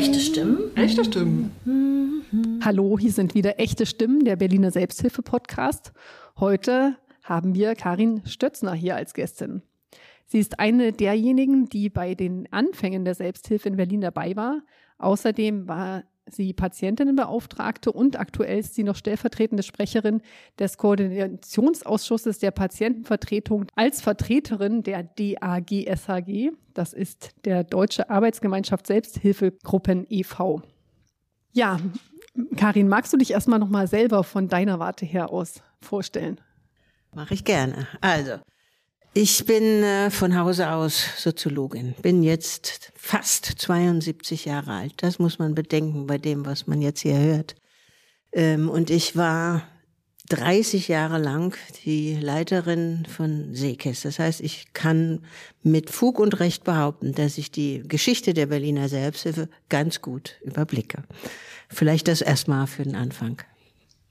Echte Stimmen? Echte Stimmen. Hallo, hier sind wieder echte Stimmen, der Berliner Selbsthilfe-Podcast. Heute haben wir Karin Stötzner hier als Gästin. Sie ist eine derjenigen, die bei den Anfängen der Selbsthilfe in Berlin dabei war. Außerdem war sie Patientinnenbeauftragte und aktuell ist sie noch stellvertretende Sprecherin des Koordinationsausschusses der Patientenvertretung als Vertreterin der DAGSHG. Das ist der Deutsche Arbeitsgemeinschaft Selbsthilfegruppen e.V. Ja, Karin, magst du dich erstmal nochmal selber von deiner Warte her aus vorstellen? Mache ich gerne. Also, ich bin äh, von Hause aus Soziologin, bin jetzt fast 72 Jahre alt. Das muss man bedenken bei dem, was man jetzt hier hört. Ähm, und ich war 30 Jahre lang die Leiterin von Seekes. Das heißt, ich kann mit Fug und Recht behaupten, dass ich die Geschichte der Berliner Selbsthilfe ganz gut überblicke. Vielleicht das erstmal für den Anfang.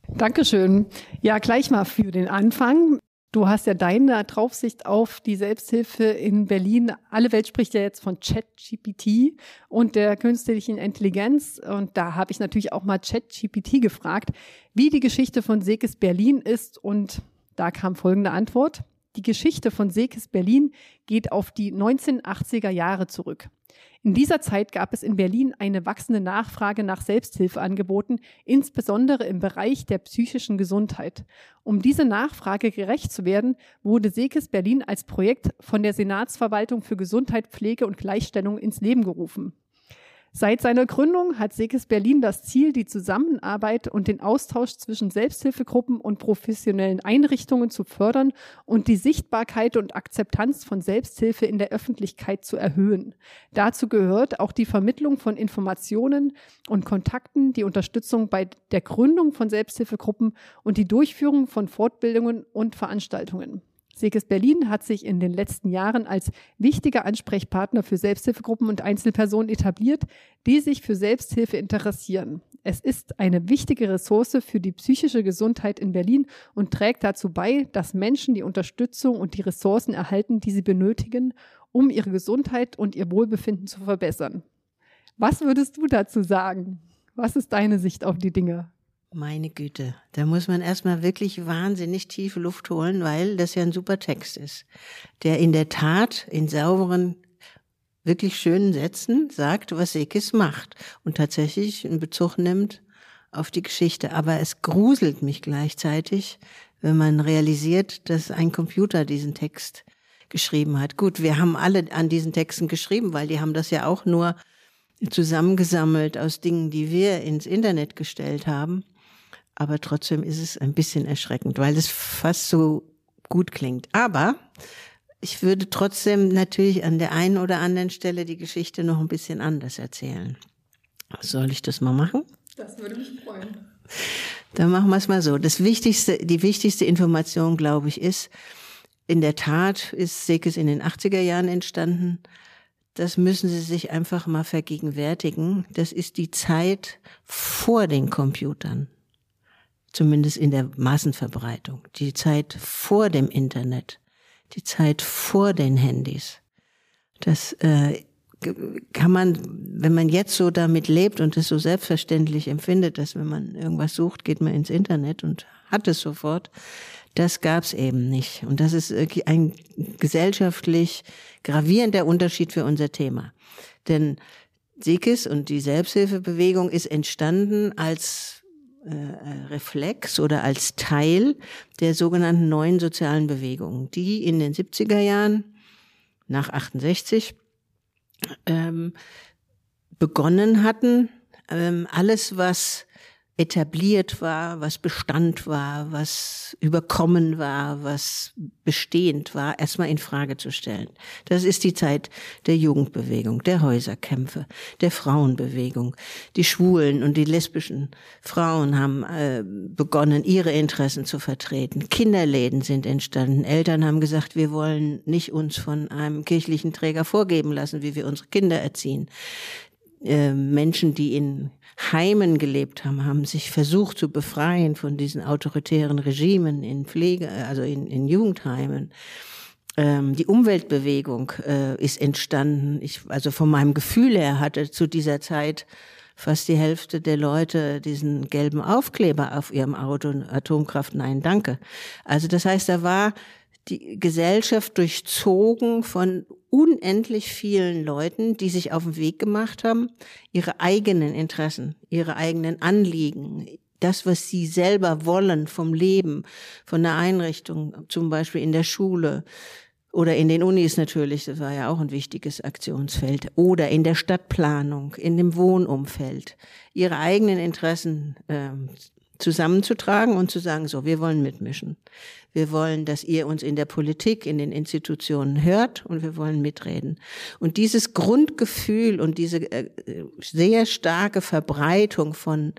Dankeschön. Ja, gleich mal für den Anfang. Du hast ja deine Draufsicht auf die Selbsthilfe in Berlin. Alle Welt spricht ja jetzt von ChatGPT und der künstlichen Intelligenz. Und da habe ich natürlich auch mal ChatGPT gefragt, wie die Geschichte von Sekes Berlin ist. Und da kam folgende Antwort. Die Geschichte von Sekes Berlin geht auf die 1980er Jahre zurück. In dieser Zeit gab es in Berlin eine wachsende Nachfrage nach Selbsthilfeangeboten, insbesondere im Bereich der psychischen Gesundheit. Um diese Nachfrage gerecht zu werden, wurde Sekes Berlin als Projekt von der Senatsverwaltung für Gesundheit, Pflege und Gleichstellung ins Leben gerufen. Seit seiner Gründung hat Sekes Berlin das Ziel, die Zusammenarbeit und den Austausch zwischen Selbsthilfegruppen und professionellen Einrichtungen zu fördern und die Sichtbarkeit und Akzeptanz von Selbsthilfe in der Öffentlichkeit zu erhöhen. Dazu gehört auch die Vermittlung von Informationen und Kontakten, die Unterstützung bei der Gründung von Selbsthilfegruppen und die Durchführung von Fortbildungen und Veranstaltungen. Seges Berlin hat sich in den letzten Jahren als wichtiger Ansprechpartner für Selbsthilfegruppen und Einzelpersonen etabliert, die sich für Selbsthilfe interessieren. Es ist eine wichtige Ressource für die psychische Gesundheit in Berlin und trägt dazu bei, dass Menschen die Unterstützung und die Ressourcen erhalten, die sie benötigen, um ihre Gesundheit und ihr Wohlbefinden zu verbessern. Was würdest du dazu sagen? Was ist deine Sicht auf die Dinge? Meine Güte, da muss man erstmal wirklich wahnsinnig tiefe Luft holen, weil das ja ein super Text ist, der in der Tat in sauberen, wirklich schönen Sätzen sagt, was Sekis macht und tatsächlich einen Bezug nimmt auf die Geschichte. Aber es gruselt mich gleichzeitig, wenn man realisiert, dass ein Computer diesen Text geschrieben hat. Gut, wir haben alle an diesen Texten geschrieben, weil die haben das ja auch nur zusammengesammelt aus Dingen, die wir ins Internet gestellt haben aber trotzdem ist es ein bisschen erschreckend, weil es fast so gut klingt. Aber ich würde trotzdem natürlich an der einen oder anderen Stelle die Geschichte noch ein bisschen anders erzählen. Soll ich das mal machen? Das würde mich freuen. Dann machen wir es mal so. Das wichtigste, die wichtigste Information, glaube ich, ist, in der Tat ist Sekes in den 80er Jahren entstanden. Das müssen Sie sich einfach mal vergegenwärtigen. Das ist die Zeit vor den Computern zumindest in der Massenverbreitung, die Zeit vor dem Internet, die Zeit vor den Handys. Das äh, kann man, wenn man jetzt so damit lebt und es so selbstverständlich empfindet, dass wenn man irgendwas sucht, geht man ins Internet und hat es sofort, das gab's eben nicht. Und das ist ein gesellschaftlich gravierender Unterschied für unser Thema. Denn Sikis und die Selbsthilfebewegung ist entstanden als äh, äh, Reflex oder als Teil der sogenannten neuen sozialen Bewegungen, die in den 70er Jahren nach 68 ähm, begonnen hatten, ähm, alles was etabliert war, was Bestand war, was überkommen war, was bestehend war, erstmal in Frage zu stellen. Das ist die Zeit der Jugendbewegung, der Häuserkämpfe, der Frauenbewegung. Die schwulen und die lesbischen Frauen haben äh, begonnen, ihre Interessen zu vertreten. Kinderläden sind entstanden. Eltern haben gesagt, wir wollen nicht uns von einem kirchlichen Träger vorgeben lassen, wie wir unsere Kinder erziehen. Äh, Menschen, die in Heimen gelebt haben, haben sich versucht zu befreien von diesen autoritären Regimen in Pflege, also in, in Jugendheimen. Ähm, die Umweltbewegung äh, ist entstanden. Ich, also von meinem Gefühl her hatte zu dieser Zeit fast die Hälfte der Leute diesen gelben Aufkleber auf ihrem Auto, Atomkraft, nein, danke. Also das heißt, da war die Gesellschaft durchzogen von unendlich vielen Leuten, die sich auf den Weg gemacht haben, ihre eigenen Interessen, ihre eigenen Anliegen, das, was sie selber wollen vom Leben, von der Einrichtung, zum Beispiel in der Schule, oder in den Unis natürlich, das war ja auch ein wichtiges Aktionsfeld. Oder in der Stadtplanung, in dem Wohnumfeld. Ihre eigenen Interessen äh, zusammenzutragen und zu sagen, so, wir wollen mitmischen. Wir wollen, dass ihr uns in der Politik, in den Institutionen hört und wir wollen mitreden. Und dieses Grundgefühl und diese äh, sehr starke Verbreitung von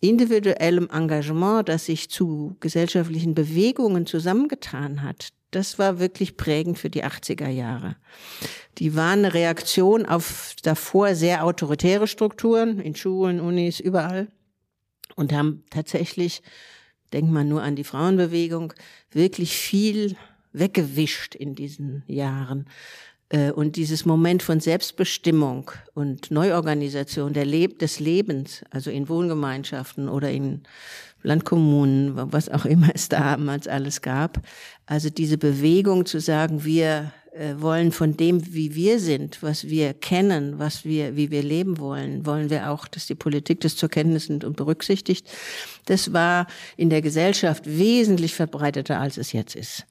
individuellem Engagement, das sich zu gesellschaftlichen Bewegungen zusammengetan hat, das war wirklich prägend für die 80er Jahre. Die waren eine Reaktion auf davor sehr autoritäre Strukturen in Schulen, Unis, überall und haben tatsächlich, denkt man nur an die Frauenbewegung, wirklich viel weggewischt in diesen Jahren. Äh, und dieses Moment von Selbstbestimmung und Neuorganisation der Leb des Lebens, also in Wohngemeinschaften oder in Landkommunen, was auch immer es damals alles gab. Also diese Bewegung zu sagen, wir äh, wollen von dem, wie wir sind, was wir kennen, was wir, wie wir leben wollen, wollen wir auch, dass die Politik das zur Kenntnis nimmt und berücksichtigt. Das war in der Gesellschaft wesentlich verbreiteter, als es jetzt ist.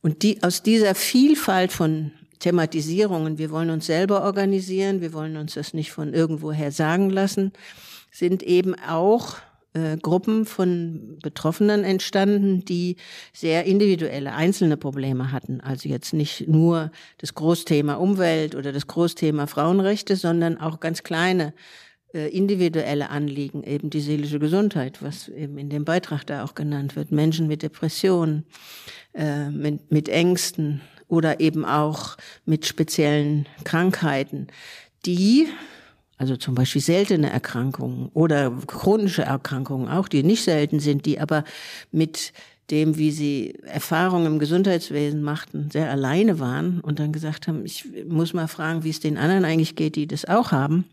Und die, aus dieser Vielfalt von Thematisierungen, wir wollen uns selber organisieren, wir wollen uns das nicht von irgendwoher sagen lassen, sind eben auch äh, Gruppen von Betroffenen entstanden, die sehr individuelle, einzelne Probleme hatten. Also jetzt nicht nur das Großthema Umwelt oder das Großthema Frauenrechte, sondern auch ganz kleine äh, individuelle Anliegen, eben die seelische Gesundheit, was eben in dem Beitrag da auch genannt wird, Menschen mit Depressionen, äh, mit, mit Ängsten oder eben auch mit speziellen Krankheiten, die also zum Beispiel seltene Erkrankungen oder chronische Erkrankungen auch, die nicht selten sind, die aber mit dem, wie sie Erfahrungen im Gesundheitswesen machten, sehr alleine waren und dann gesagt haben, ich muss mal fragen, wie es den anderen eigentlich geht, die das auch haben.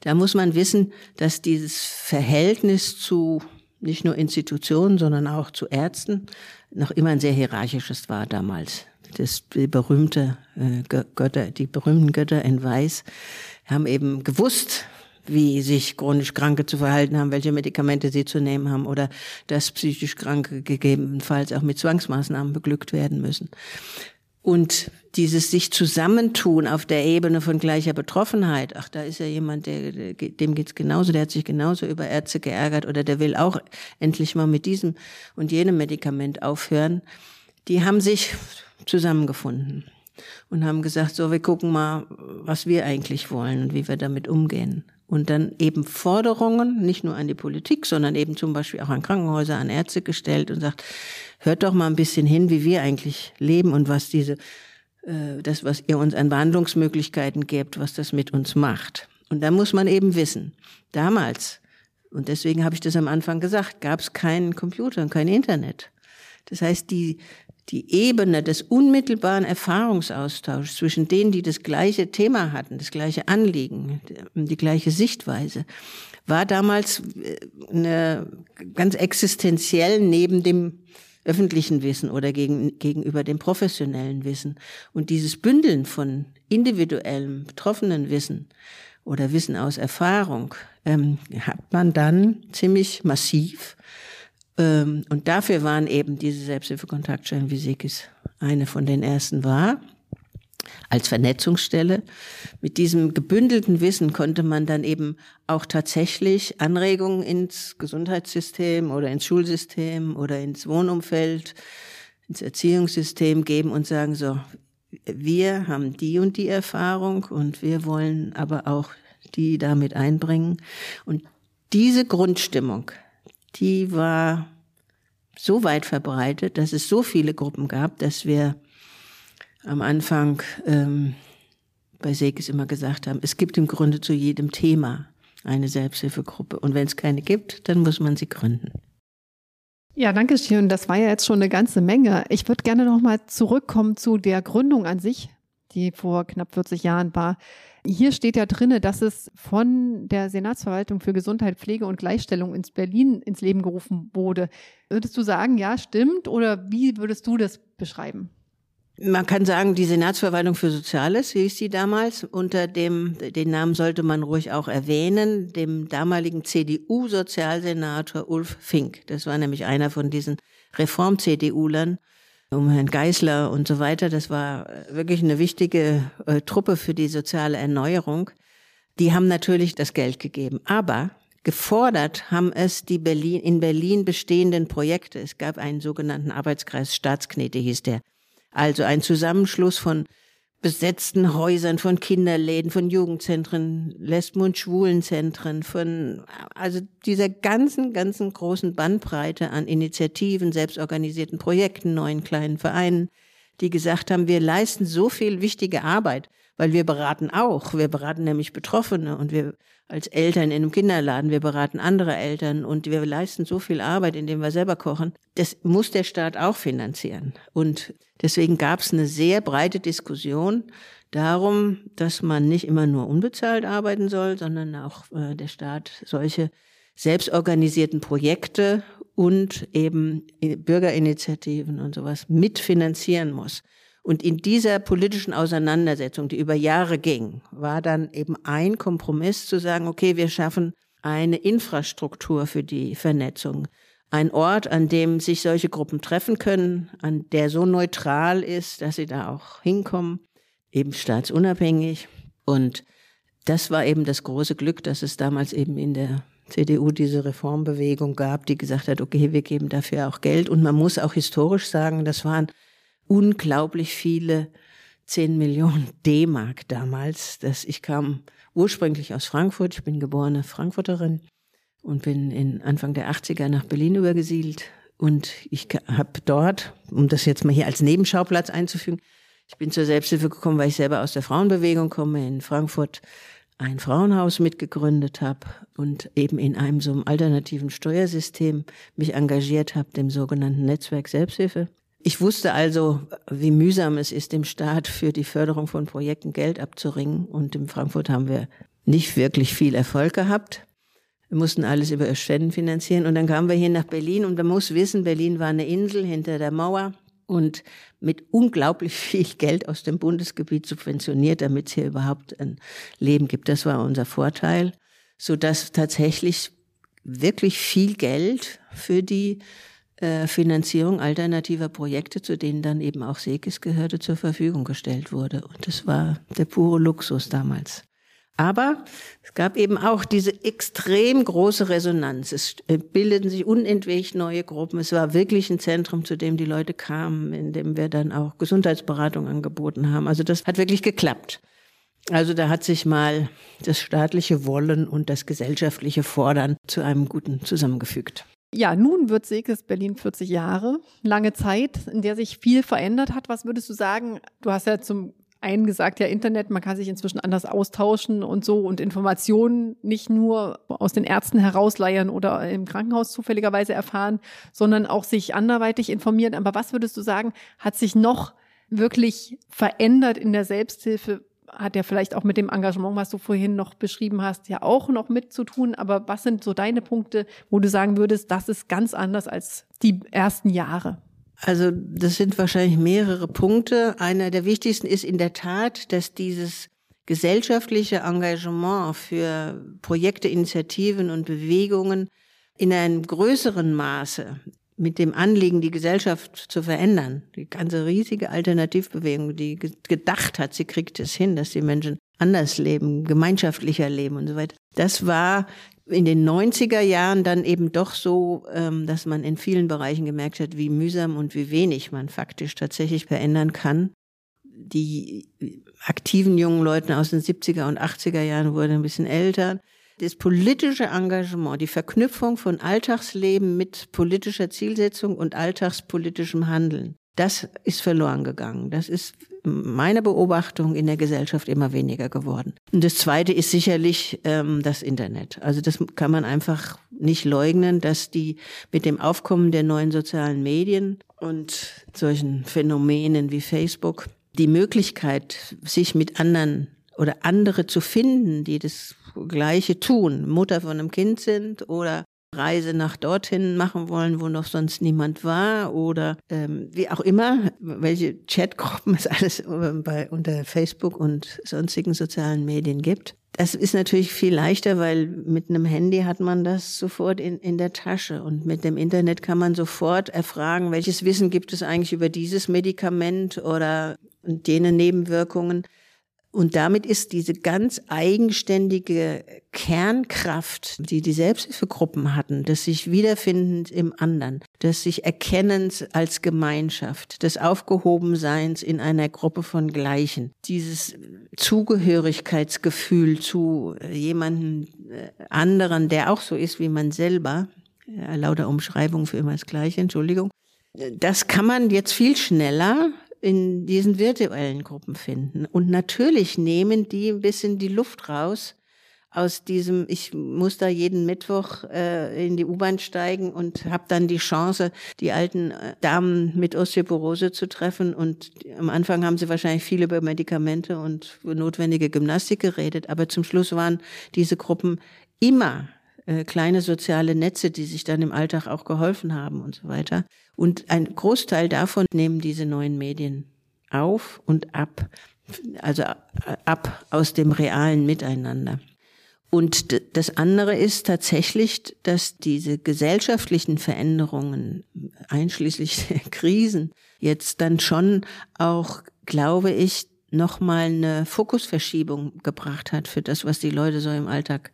Da muss man wissen, dass dieses Verhältnis zu nicht nur Institutionen, sondern auch zu Ärzten noch immer ein sehr hierarchisches war damals. Das die berühmte äh, Götter, die berühmten Götter in Weiß haben eben gewusst, wie sich chronisch Kranke zu verhalten haben, welche Medikamente sie zu nehmen haben oder dass psychisch Kranke gegebenenfalls auch mit Zwangsmaßnahmen beglückt werden müssen. Und dieses sich zusammentun auf der Ebene von gleicher Betroffenheit, ach, da ist ja jemand, der, dem geht's genauso, der hat sich genauso über Ärzte geärgert oder der will auch endlich mal mit diesem und jenem Medikament aufhören, die haben sich zusammengefunden und haben gesagt, so, wir gucken mal, was wir eigentlich wollen und wie wir damit umgehen. Und dann eben Forderungen, nicht nur an die Politik, sondern eben zum Beispiel auch an Krankenhäuser, an Ärzte gestellt und sagt, hört doch mal ein bisschen hin, wie wir eigentlich leben und was diese, äh, das, was ihr uns an Behandlungsmöglichkeiten gebt, was das mit uns macht. Und da muss man eben wissen, damals, und deswegen habe ich das am Anfang gesagt, gab es keinen Computer und kein Internet. Das heißt, die die Ebene des unmittelbaren Erfahrungsaustauschs zwischen denen, die das gleiche Thema hatten, das gleiche Anliegen, die gleiche Sichtweise, war damals äh, eine ganz existenziell neben dem öffentlichen Wissen oder gegen, gegenüber dem professionellen Wissen. Und dieses Bündeln von individuellem, betroffenen Wissen oder Wissen aus Erfahrung ähm, hat man dann ziemlich massiv und dafür waren eben diese Selbsthilfekontaktstellen, wie Sikis eine von den ersten war, als Vernetzungsstelle. Mit diesem gebündelten Wissen konnte man dann eben auch tatsächlich Anregungen ins Gesundheitssystem oder ins Schulsystem oder ins Wohnumfeld, ins Erziehungssystem geben und sagen, so, wir haben die und die Erfahrung und wir wollen aber auch die damit einbringen. Und diese Grundstimmung, die war so weit verbreitet, dass es so viele Gruppen gab, dass wir am Anfang ähm, bei Sekes immer gesagt haben, es gibt im Grunde zu jedem Thema eine Selbsthilfegruppe. Und wenn es keine gibt, dann muss man sie gründen. Ja, danke schön. Das war ja jetzt schon eine ganze Menge. Ich würde gerne noch mal zurückkommen zu der Gründung an sich, die vor knapp 40 Jahren war. Hier steht ja drinne, dass es von der Senatsverwaltung für Gesundheit, Pflege und Gleichstellung ins Berlin ins Leben gerufen wurde. Würdest du sagen, ja, stimmt? Oder wie würdest du das beschreiben? Man kann sagen, die Senatsverwaltung für Soziales, hieß sie damals, unter dem, den Namen sollte man ruhig auch erwähnen, dem damaligen CDU-Sozialsenator Ulf Fink. Das war nämlich einer von diesen Reform-CDUlern um Herrn Geisler und so weiter. Das war wirklich eine wichtige äh, Truppe für die soziale Erneuerung. Die haben natürlich das Geld gegeben. Aber gefordert haben es die Berlin, in Berlin bestehenden Projekte. Es gab einen sogenannten Arbeitskreis Staatsknete, hieß der. Also ein Zusammenschluss von besetzten Häusern, von Kinderläden, von Jugendzentren, Lesben- und Schwulenzentren, von, also dieser ganzen, ganzen großen Bandbreite an Initiativen, selbstorganisierten Projekten, neuen kleinen Vereinen, die gesagt haben, wir leisten so viel wichtige Arbeit, weil wir beraten auch. Wir beraten nämlich Betroffene und wir als Eltern in einem Kinderladen, wir beraten andere Eltern und wir leisten so viel Arbeit, indem wir selber kochen. Das muss der Staat auch finanzieren. Und deswegen gab es eine sehr breite Diskussion darum, dass man nicht immer nur unbezahlt arbeiten soll, sondern auch äh, der Staat solche selbstorganisierten Projekte und eben Bürgerinitiativen und sowas mitfinanzieren muss. Und in dieser politischen Auseinandersetzung, die über Jahre ging, war dann eben ein Kompromiss zu sagen, okay, wir schaffen eine Infrastruktur für die Vernetzung. Ein Ort, an dem sich solche Gruppen treffen können, an der so neutral ist, dass sie da auch hinkommen, eben staatsunabhängig. Und das war eben das große Glück, dass es damals eben in der CDU diese Reformbewegung gab, die gesagt hat, okay, wir geben dafür auch Geld. Und man muss auch historisch sagen, das waren unglaublich viele 10 Millionen D-Mark damals. Das, ich kam ursprünglich aus Frankfurt, ich bin geborene Frankfurterin und bin in Anfang der 80er nach Berlin übergesiedelt. Und ich habe dort, um das jetzt mal hier als Nebenschauplatz einzufügen, ich bin zur Selbsthilfe gekommen, weil ich selber aus der Frauenbewegung komme, in Frankfurt ein Frauenhaus mitgegründet habe und eben in einem so einem alternativen Steuersystem mich engagiert habe, dem sogenannten Netzwerk Selbsthilfe. Ich wusste also, wie mühsam es ist, dem Staat für die Förderung von Projekten Geld abzuringen. Und in Frankfurt haben wir nicht wirklich viel Erfolg gehabt. Wir mussten alles über Spenden finanzieren. Und dann kamen wir hier nach Berlin. Und man muss wissen, Berlin war eine Insel hinter der Mauer und mit unglaublich viel Geld aus dem Bundesgebiet subventioniert, damit es hier überhaupt ein Leben gibt. Das war unser Vorteil, so dass tatsächlich wirklich viel Geld für die äh, Finanzierung alternativer Projekte, zu denen dann eben auch Sekis gehörte, zur Verfügung gestellt wurde. Und das war der pure Luxus damals. Aber es gab eben auch diese extrem große Resonanz. Es äh, bildeten sich unentwegt neue Gruppen. Es war wirklich ein Zentrum, zu dem die Leute kamen, in dem wir dann auch Gesundheitsberatung angeboten haben. Also das hat wirklich geklappt. Also da hat sich mal das staatliche Wollen und das gesellschaftliche Fordern zu einem Guten zusammengefügt. Ja, nun wird Sekes Berlin 40 Jahre. Lange Zeit, in der sich viel verändert hat. Was würdest du sagen? Du hast ja zum einen gesagt, ja, Internet, man kann sich inzwischen anders austauschen und so und Informationen nicht nur aus den Ärzten herausleiern oder im Krankenhaus zufälligerweise erfahren, sondern auch sich anderweitig informieren. Aber was würdest du sagen, hat sich noch wirklich verändert in der Selbsthilfe? Hat ja vielleicht auch mit dem Engagement, was du vorhin noch beschrieben hast, ja auch noch mit zu tun. Aber was sind so deine Punkte, wo du sagen würdest, das ist ganz anders als die ersten Jahre? Also das sind wahrscheinlich mehrere Punkte. Einer der wichtigsten ist in der Tat, dass dieses gesellschaftliche Engagement für Projekte, Initiativen und Bewegungen in einem größeren Maße mit dem Anliegen, die Gesellschaft zu verändern. Die ganze riesige Alternativbewegung, die gedacht hat, sie kriegt es hin, dass die Menschen anders leben, gemeinschaftlicher leben und so weiter. Das war in den 90er Jahren dann eben doch so, ähm, dass man in vielen Bereichen gemerkt hat, wie mühsam und wie wenig man faktisch tatsächlich verändern kann. Die aktiven jungen Leute aus den 70er und 80er Jahren wurden ein bisschen älter das politische Engagement, die Verknüpfung von Alltagsleben mit politischer Zielsetzung und alltagspolitischem Handeln, das ist verloren gegangen. Das ist meiner Beobachtung in der Gesellschaft immer weniger geworden. Und das Zweite ist sicherlich ähm, das Internet. Also das kann man einfach nicht leugnen, dass die mit dem Aufkommen der neuen sozialen Medien und solchen Phänomenen wie Facebook die Möglichkeit, sich mit anderen oder andere zu finden, die das Gleiche tun, Mutter von einem Kind sind oder Reise nach dorthin machen wollen, wo noch sonst niemand war oder ähm, wie auch immer, welche Chatgruppen es alles bei, unter Facebook und sonstigen sozialen Medien gibt. Das ist natürlich viel leichter, weil mit einem Handy hat man das sofort in, in der Tasche und mit dem Internet kann man sofort erfragen, welches Wissen gibt es eigentlich über dieses Medikament oder denen Nebenwirkungen. Und damit ist diese ganz eigenständige Kernkraft, die die Selbsthilfegruppen hatten, des sich wiederfindens im anderen, des sich Erkennens als Gemeinschaft, des Aufgehobenseins in einer Gruppe von Gleichen, dieses Zugehörigkeitsgefühl zu jemandem äh, anderen, der auch so ist wie man selber, ja, lauter Umschreibung für immer das Gleiche, Entschuldigung, das kann man jetzt viel schneller in diesen virtuellen Gruppen finden. Und natürlich nehmen die ein bisschen die Luft raus aus diesem, ich muss da jeden Mittwoch äh, in die U-Bahn steigen und habe dann die Chance, die alten äh, Damen mit Osteoporose zu treffen. Und am Anfang haben sie wahrscheinlich viel über Medikamente und notwendige Gymnastik geredet, aber zum Schluss waren diese Gruppen immer äh, kleine soziale Netze, die sich dann im Alltag auch geholfen haben und so weiter. Und ein Großteil davon nehmen diese neuen Medien auf und ab, also äh, ab aus dem realen Miteinander. Und das andere ist tatsächlich, dass diese gesellschaftlichen Veränderungen, einschließlich der Krisen, jetzt dann schon auch, glaube ich, nochmal eine Fokusverschiebung gebracht hat für das, was die Leute so im Alltag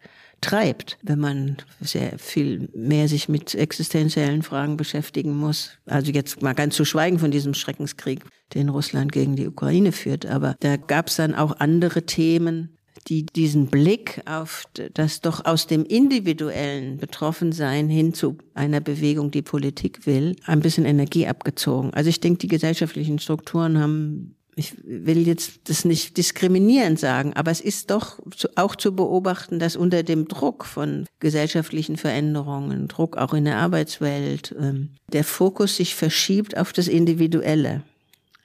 treibt, wenn man sehr viel mehr sich mit existenziellen Fragen beschäftigen muss. Also jetzt mal ganz zu schweigen von diesem Schreckenskrieg, den Russland gegen die Ukraine führt. Aber da gab es dann auch andere Themen, die diesen Blick auf das doch aus dem individuellen Betroffensein hin zu einer Bewegung, die Politik will, ein bisschen Energie abgezogen. Also ich denke, die gesellschaftlichen Strukturen haben ich will jetzt das nicht diskriminierend sagen, aber es ist doch auch zu beobachten, dass unter dem Druck von gesellschaftlichen Veränderungen, Druck auch in der Arbeitswelt, ähm, der Fokus sich verschiebt auf das Individuelle,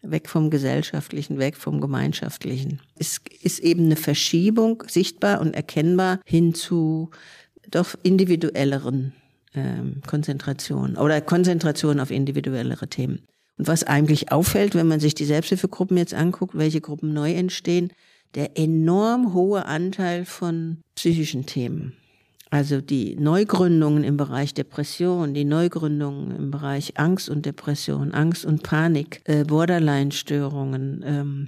weg vom Gesellschaftlichen, weg vom Gemeinschaftlichen. Es ist eben eine Verschiebung sichtbar und erkennbar hin zu doch individuelleren ähm, Konzentrationen oder Konzentration auf individuellere Themen. Und was eigentlich auffällt, wenn man sich die Selbsthilfegruppen jetzt anguckt, welche Gruppen neu entstehen, der enorm hohe Anteil von psychischen Themen. Also die Neugründungen im Bereich Depression, die Neugründungen im Bereich Angst und Depression, Angst und Panik, äh, Borderline-Störungen, ähm,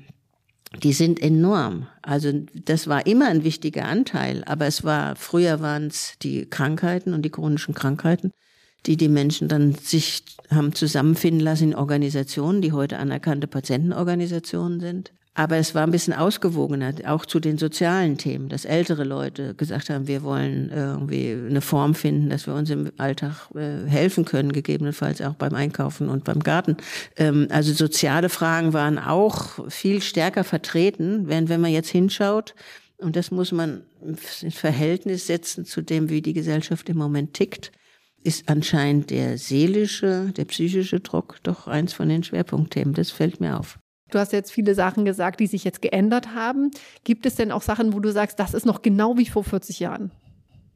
die sind enorm. Also das war immer ein wichtiger Anteil, aber es war, früher waren es die Krankheiten und die chronischen Krankheiten die die Menschen dann sich haben zusammenfinden lassen in Organisationen, die heute anerkannte Patientenorganisationen sind. Aber es war ein bisschen ausgewogener, auch zu den sozialen Themen, dass ältere Leute gesagt haben, wir wollen irgendwie eine Form finden, dass wir uns im Alltag äh, helfen können, gegebenenfalls auch beim Einkaufen und beim Garten. Ähm, also soziale Fragen waren auch viel stärker vertreten, während wenn man jetzt hinschaut, und das muss man in Verhältnis setzen zu dem, wie die Gesellschaft im Moment tickt, ist anscheinend der seelische, der psychische Druck doch eins von den Schwerpunktthemen. Das fällt mir auf. Du hast jetzt viele Sachen gesagt, die sich jetzt geändert haben. Gibt es denn auch Sachen, wo du sagst, das ist noch genau wie vor 40 Jahren?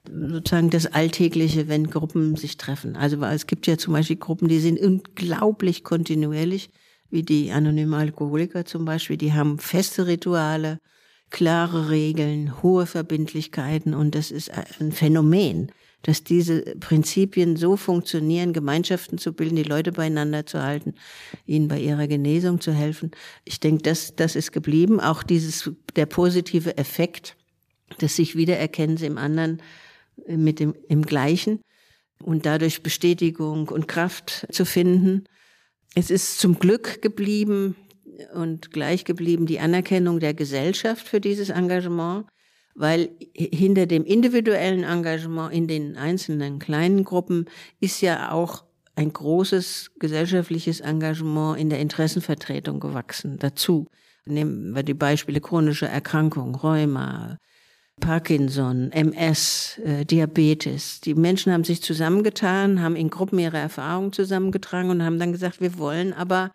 sozusagen das Alltägliche, wenn Gruppen sich treffen. Also es gibt ja zum Beispiel Gruppen, die sind unglaublich kontinuierlich, wie die anonymen Alkoholiker zum Beispiel. Die haben feste Rituale, klare Regeln, hohe Verbindlichkeiten und das ist ein Phänomen dass diese Prinzipien so funktionieren, Gemeinschaften zu bilden, die Leute beieinander zu halten, ihnen bei ihrer Genesung zu helfen. Ich denke, das, das ist geblieben. Auch dieses, der positive Effekt des sich Wiedererkennens im anderen mit dem, im Gleichen und dadurch Bestätigung und Kraft zu finden. Es ist zum Glück geblieben und gleich geblieben die Anerkennung der Gesellschaft für dieses Engagement weil hinter dem individuellen Engagement in den einzelnen kleinen Gruppen ist ja auch ein großes gesellschaftliches Engagement in der Interessenvertretung gewachsen dazu. Nehmen wir die Beispiele chronische Erkrankungen, Rheuma, Parkinson, MS, äh, Diabetes. Die Menschen haben sich zusammengetan, haben in Gruppen ihre Erfahrungen zusammengetragen und haben dann gesagt, wir wollen aber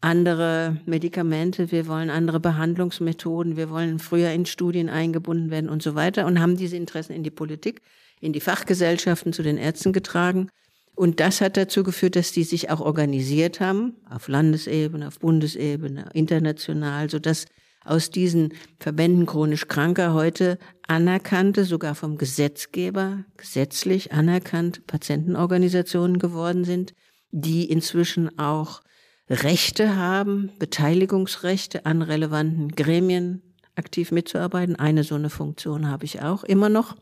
andere Medikamente, wir wollen andere Behandlungsmethoden, wir wollen früher in Studien eingebunden werden und so weiter und haben diese Interessen in die Politik, in die Fachgesellschaften zu den Ärzten getragen. Und das hat dazu geführt, dass die sich auch organisiert haben, auf Landesebene, auf Bundesebene, international, so dass aus diesen Verbänden chronisch Kranker heute anerkannte, sogar vom Gesetzgeber gesetzlich anerkannte Patientenorganisationen geworden sind, die inzwischen auch Rechte haben, Beteiligungsrechte an relevanten Gremien aktiv mitzuarbeiten. Eine so eine Funktion habe ich auch immer noch,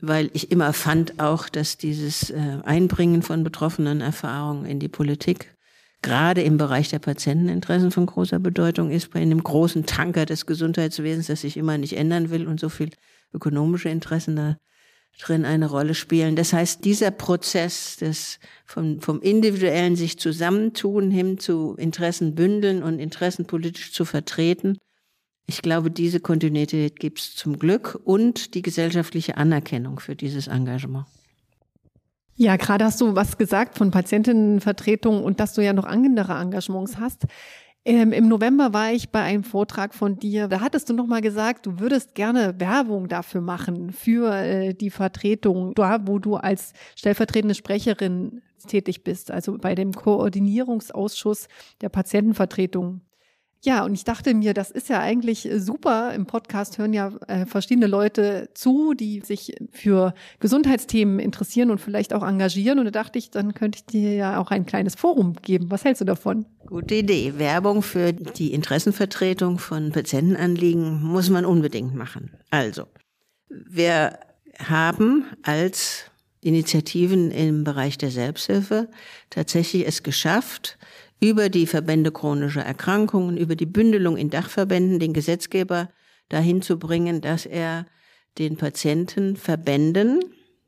weil ich immer fand auch, dass dieses äh, Einbringen von betroffenen Erfahrungen in die Politik gerade im Bereich der Patienteninteressen von großer Bedeutung ist, bei einem großen Tanker des Gesundheitswesens, das sich immer nicht ändern will und so viel ökonomische Interessen da drin eine Rolle spielen. Das heißt, dieser Prozess des vom, vom individuellen sich zusammentun hin zu Interessen bündeln und Interessen politisch zu vertreten, ich glaube, diese Kontinuität gibt es zum Glück und die gesellschaftliche Anerkennung für dieses Engagement. Ja, gerade hast du was gesagt von Patientinnenvertretung und dass du ja noch andere Engagements hast. Ähm, Im November war ich bei einem Vortrag von dir. Da hattest du nochmal gesagt, du würdest gerne Werbung dafür machen, für äh, die Vertretung, da wo du als stellvertretende Sprecherin tätig bist, also bei dem Koordinierungsausschuss der Patientenvertretung. Ja, und ich dachte mir, das ist ja eigentlich äh, super. Im Podcast hören ja äh, verschiedene Leute zu, die sich für Gesundheitsthemen interessieren und vielleicht auch engagieren. Und da dachte ich, dann könnte ich dir ja auch ein kleines Forum geben. Was hältst du davon? Gute Idee. Werbung für die Interessenvertretung von Patientenanliegen muss man unbedingt machen. Also, wir haben als Initiativen im Bereich der Selbsthilfe tatsächlich es geschafft, über die Verbände chronischer Erkrankungen, über die Bündelung in Dachverbänden den Gesetzgeber dahin zu bringen, dass er den Patientenverbänden,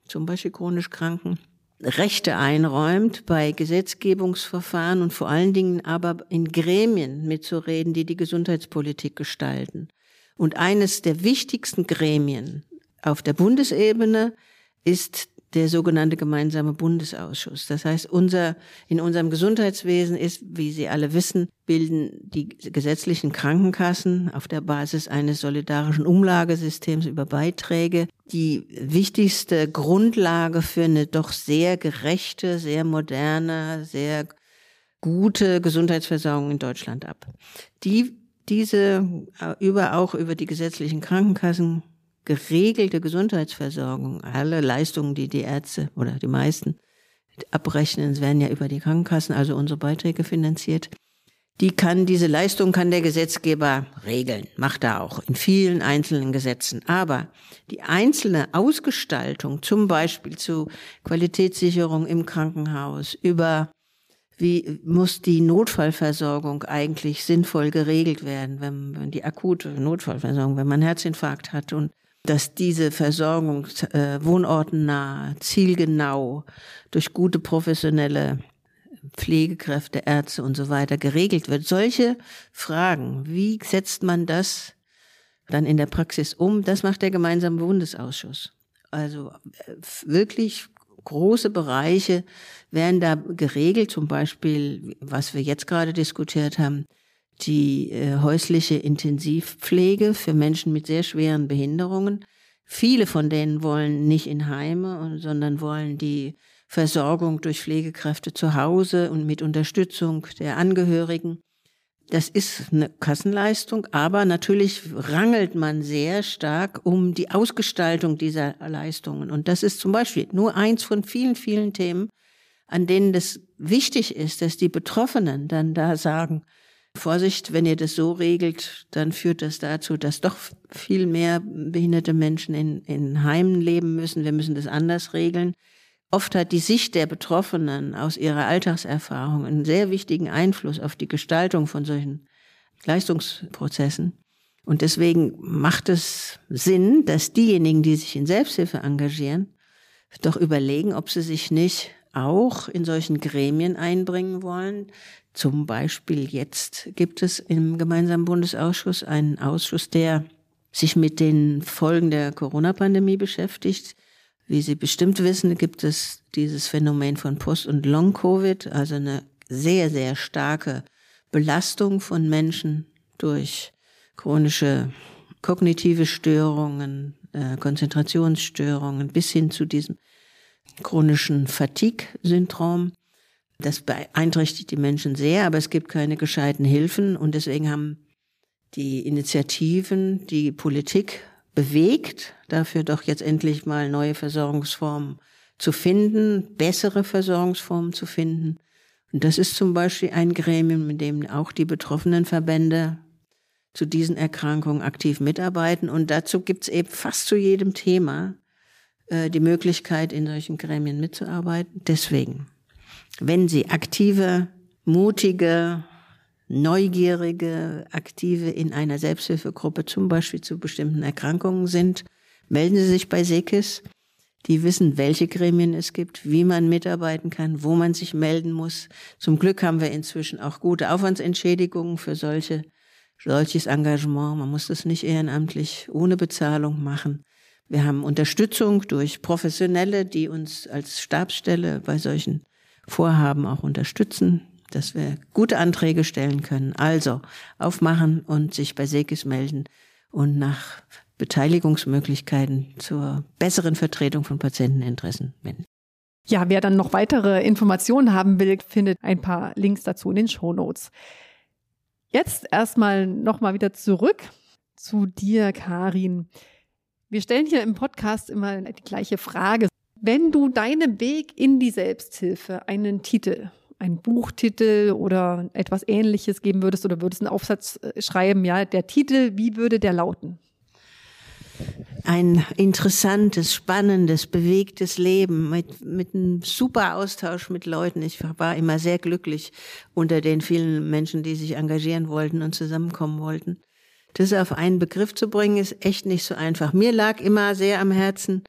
zum Beispiel chronisch Kranken, Rechte einräumt bei Gesetzgebungsverfahren und vor allen Dingen aber in Gremien mitzureden, die die Gesundheitspolitik gestalten. Und eines der wichtigsten Gremien auf der Bundesebene ist der sogenannte gemeinsame Bundesausschuss. Das heißt, unser, in unserem Gesundheitswesen ist, wie Sie alle wissen, bilden die gesetzlichen Krankenkassen auf der Basis eines solidarischen Umlagesystems über Beiträge die wichtigste Grundlage für eine doch sehr gerechte, sehr moderne, sehr gute Gesundheitsversorgung in Deutschland ab. Die diese äh, über auch über die gesetzlichen Krankenkassen geregelte Gesundheitsversorgung, alle Leistungen, die die Ärzte oder die meisten abrechnen, werden ja über die Krankenkassen, also unsere Beiträge finanziert. Die kann, diese Leistung kann der Gesetzgeber regeln, macht er auch in vielen einzelnen Gesetzen. Aber die einzelne Ausgestaltung, zum Beispiel zu Qualitätssicherung im Krankenhaus, über wie muss die Notfallversorgung eigentlich sinnvoll geregelt werden, wenn, wenn die akute Notfallversorgung, wenn man Herzinfarkt hat und dass diese Versorgung äh, wohnortennah, zielgenau durch gute professionelle Pflegekräfte, Ärzte und so weiter geregelt wird. Solche Fragen, wie setzt man das dann in der Praxis um? Das macht der gemeinsame Bundesausschuss. Also äh, wirklich große Bereiche werden da geregelt, zum Beispiel, was wir jetzt gerade diskutiert haben, die äh, häusliche Intensivpflege für Menschen mit sehr schweren Behinderungen. Viele von denen wollen nicht in Heime, sondern wollen die Versorgung durch Pflegekräfte zu Hause und mit Unterstützung der Angehörigen. Das ist eine Kassenleistung, aber natürlich rangelt man sehr stark um die Ausgestaltung dieser Leistungen. Und das ist zum Beispiel nur eins von vielen, vielen Themen, an denen das wichtig ist, dass die Betroffenen dann da sagen, Vorsicht, wenn ihr das so regelt, dann führt das dazu, dass doch viel mehr behinderte Menschen in, in Heimen leben müssen. Wir müssen das anders regeln. Oft hat die Sicht der Betroffenen aus ihrer Alltagserfahrung einen sehr wichtigen Einfluss auf die Gestaltung von solchen Leistungsprozessen. Und deswegen macht es Sinn, dass diejenigen, die sich in Selbsthilfe engagieren, doch überlegen, ob sie sich nicht auch in solchen Gremien einbringen wollen. Zum Beispiel jetzt gibt es im gemeinsamen Bundesausschuss einen Ausschuss, der sich mit den Folgen der Corona-Pandemie beschäftigt. Wie Sie bestimmt wissen, gibt es dieses Phänomen von Post- und Long-Covid, also eine sehr, sehr starke Belastung von Menschen durch chronische kognitive Störungen, äh, Konzentrationsstörungen bis hin zu diesem chronischen Fatigue-Syndrom. Das beeinträchtigt die Menschen sehr, aber es gibt keine gescheiten Hilfen und deswegen haben die Initiativen, die Politik bewegt, dafür doch jetzt endlich mal neue Versorgungsformen zu finden, bessere Versorgungsformen zu finden. Und das ist zum Beispiel ein Gremium, in dem auch die betroffenen Verbände zu diesen Erkrankungen aktiv mitarbeiten. Und dazu gibt es eben fast zu jedem Thema äh, die Möglichkeit, in solchen Gremien mitzuarbeiten. Deswegen, wenn Sie aktive, mutige, neugierige, aktive in einer Selbsthilfegruppe, zum Beispiel zu bestimmten Erkrankungen sind, melden Sie sich bei SEKIS. Die wissen, welche Gremien es gibt, wie man mitarbeiten kann, wo man sich melden muss. Zum Glück haben wir inzwischen auch gute Aufwandsentschädigungen für solche, solches Engagement. Man muss das nicht ehrenamtlich ohne Bezahlung machen. Wir haben Unterstützung durch Professionelle, die uns als Stabsstelle bei solchen Vorhaben auch unterstützen dass wir gute Anträge stellen können. Also aufmachen und sich bei Sekis melden und nach Beteiligungsmöglichkeiten zur besseren Vertretung von Patienteninteressen wenden. Ja, wer dann noch weitere Informationen haben will, findet ein paar Links dazu in den Show Notes. Jetzt erstmal nochmal wieder zurück zu dir, Karin. Wir stellen hier im Podcast immer die gleiche Frage. Wenn du deinem Weg in die Selbsthilfe einen Titel einen Buchtitel oder etwas ähnliches geben würdest oder würdest einen Aufsatz äh, schreiben, ja, der Titel, wie würde der lauten? Ein interessantes, spannendes, bewegtes Leben mit, mit einem super Austausch mit Leuten. Ich war immer sehr glücklich unter den vielen Menschen, die sich engagieren wollten und zusammenkommen wollten. Das auf einen Begriff zu bringen, ist echt nicht so einfach. Mir lag immer sehr am Herzen,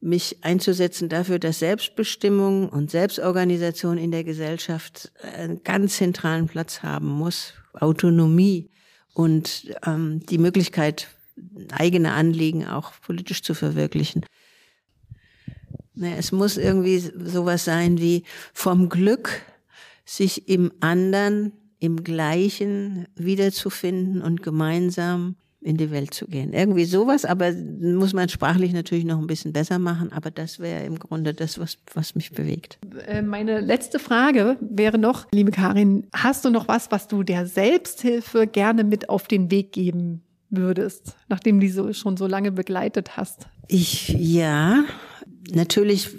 mich einzusetzen dafür, dass Selbstbestimmung und Selbstorganisation in der Gesellschaft einen ganz zentralen Platz haben muss. Autonomie und ähm, die Möglichkeit, eigene Anliegen auch politisch zu verwirklichen. Naja, es muss irgendwie sowas sein wie vom Glück, sich im anderen, im Gleichen wiederzufinden und gemeinsam in die Welt zu gehen. Irgendwie sowas, aber muss man sprachlich natürlich noch ein bisschen besser machen, aber das wäre im Grunde das, was, was mich bewegt. Äh, meine letzte Frage wäre noch, liebe Karin, hast du noch was, was du der Selbsthilfe gerne mit auf den Weg geben würdest, nachdem du die so, schon so lange begleitet hast? Ich, ja, natürlich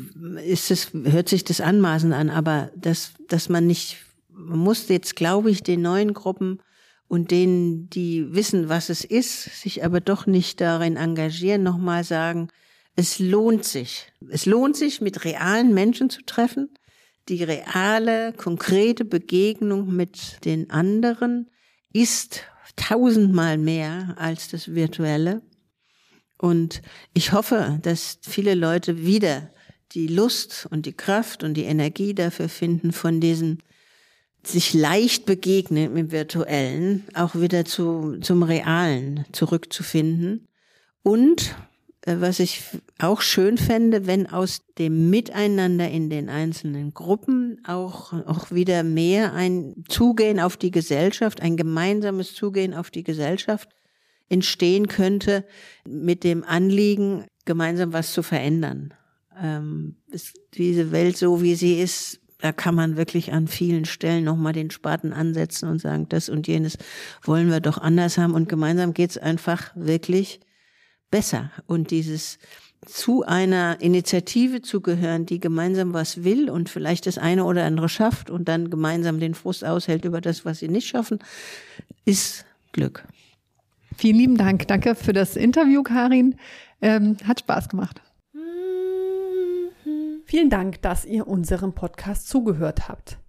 ist es, hört sich das anmaßend an, aber dass, dass man nicht, man muss jetzt, glaube ich, den neuen Gruppen und denen, die wissen, was es ist, sich aber doch nicht darin engagieren, nochmal sagen, es lohnt sich. Es lohnt sich, mit realen Menschen zu treffen. Die reale, konkrete Begegnung mit den anderen ist tausendmal mehr als das virtuelle. Und ich hoffe, dass viele Leute wieder die Lust und die Kraft und die Energie dafür finden, von diesen sich leicht begegnen im Virtuellen, auch wieder zu, zum Realen zurückzufinden. Und äh, was ich auch schön fände, wenn aus dem Miteinander in den einzelnen Gruppen auch, auch wieder mehr ein Zugehen auf die Gesellschaft, ein gemeinsames Zugehen auf die Gesellschaft entstehen könnte mit dem Anliegen, gemeinsam was zu verändern. Ähm, diese Welt so, wie sie ist, da kann man wirklich an vielen Stellen nochmal den Spaten ansetzen und sagen, das und jenes wollen wir doch anders haben. Und gemeinsam geht's einfach wirklich besser. Und dieses zu einer Initiative zu gehören, die gemeinsam was will und vielleicht das eine oder andere schafft und dann gemeinsam den Frust aushält über das, was sie nicht schaffen, ist Glück. Vielen lieben Dank. Danke für das Interview, Karin. Ähm, hat Spaß gemacht. Vielen Dank, dass ihr unserem Podcast zugehört habt.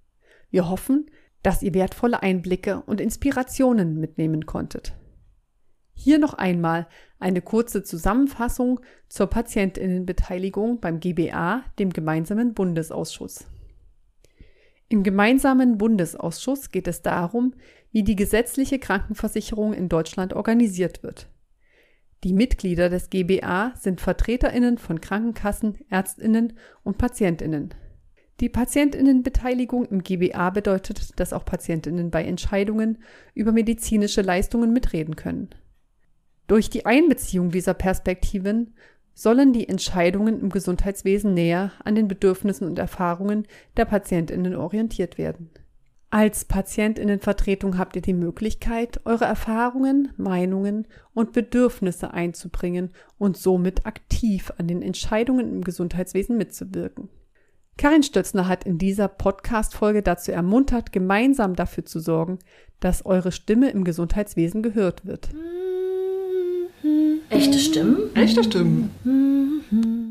Wir hoffen, dass ihr wertvolle Einblicke und Inspirationen mitnehmen konntet. Hier noch einmal eine kurze Zusammenfassung zur Patientinnenbeteiligung beim GBA, dem gemeinsamen Bundesausschuss. Im gemeinsamen Bundesausschuss geht es darum, wie die gesetzliche Krankenversicherung in Deutschland organisiert wird. Die Mitglieder des GBA sind Vertreterinnen von Krankenkassen, Ärztinnen und Patientinnen. Die Patientinnenbeteiligung im GBA bedeutet, dass auch Patientinnen bei Entscheidungen über medizinische Leistungen mitreden können. Durch die Einbeziehung dieser Perspektiven sollen die Entscheidungen im Gesundheitswesen näher an den Bedürfnissen und Erfahrungen der Patientinnen orientiert werden. Als Patientinnenvertretung habt ihr die Möglichkeit, eure Erfahrungen, Meinungen und Bedürfnisse einzubringen und somit aktiv an den Entscheidungen im Gesundheitswesen mitzuwirken. Karin Stötzner hat in dieser Podcast-Folge dazu ermuntert, gemeinsam dafür zu sorgen, dass eure Stimme im Gesundheitswesen gehört wird. Echte Stimmen? Echte Stimmen.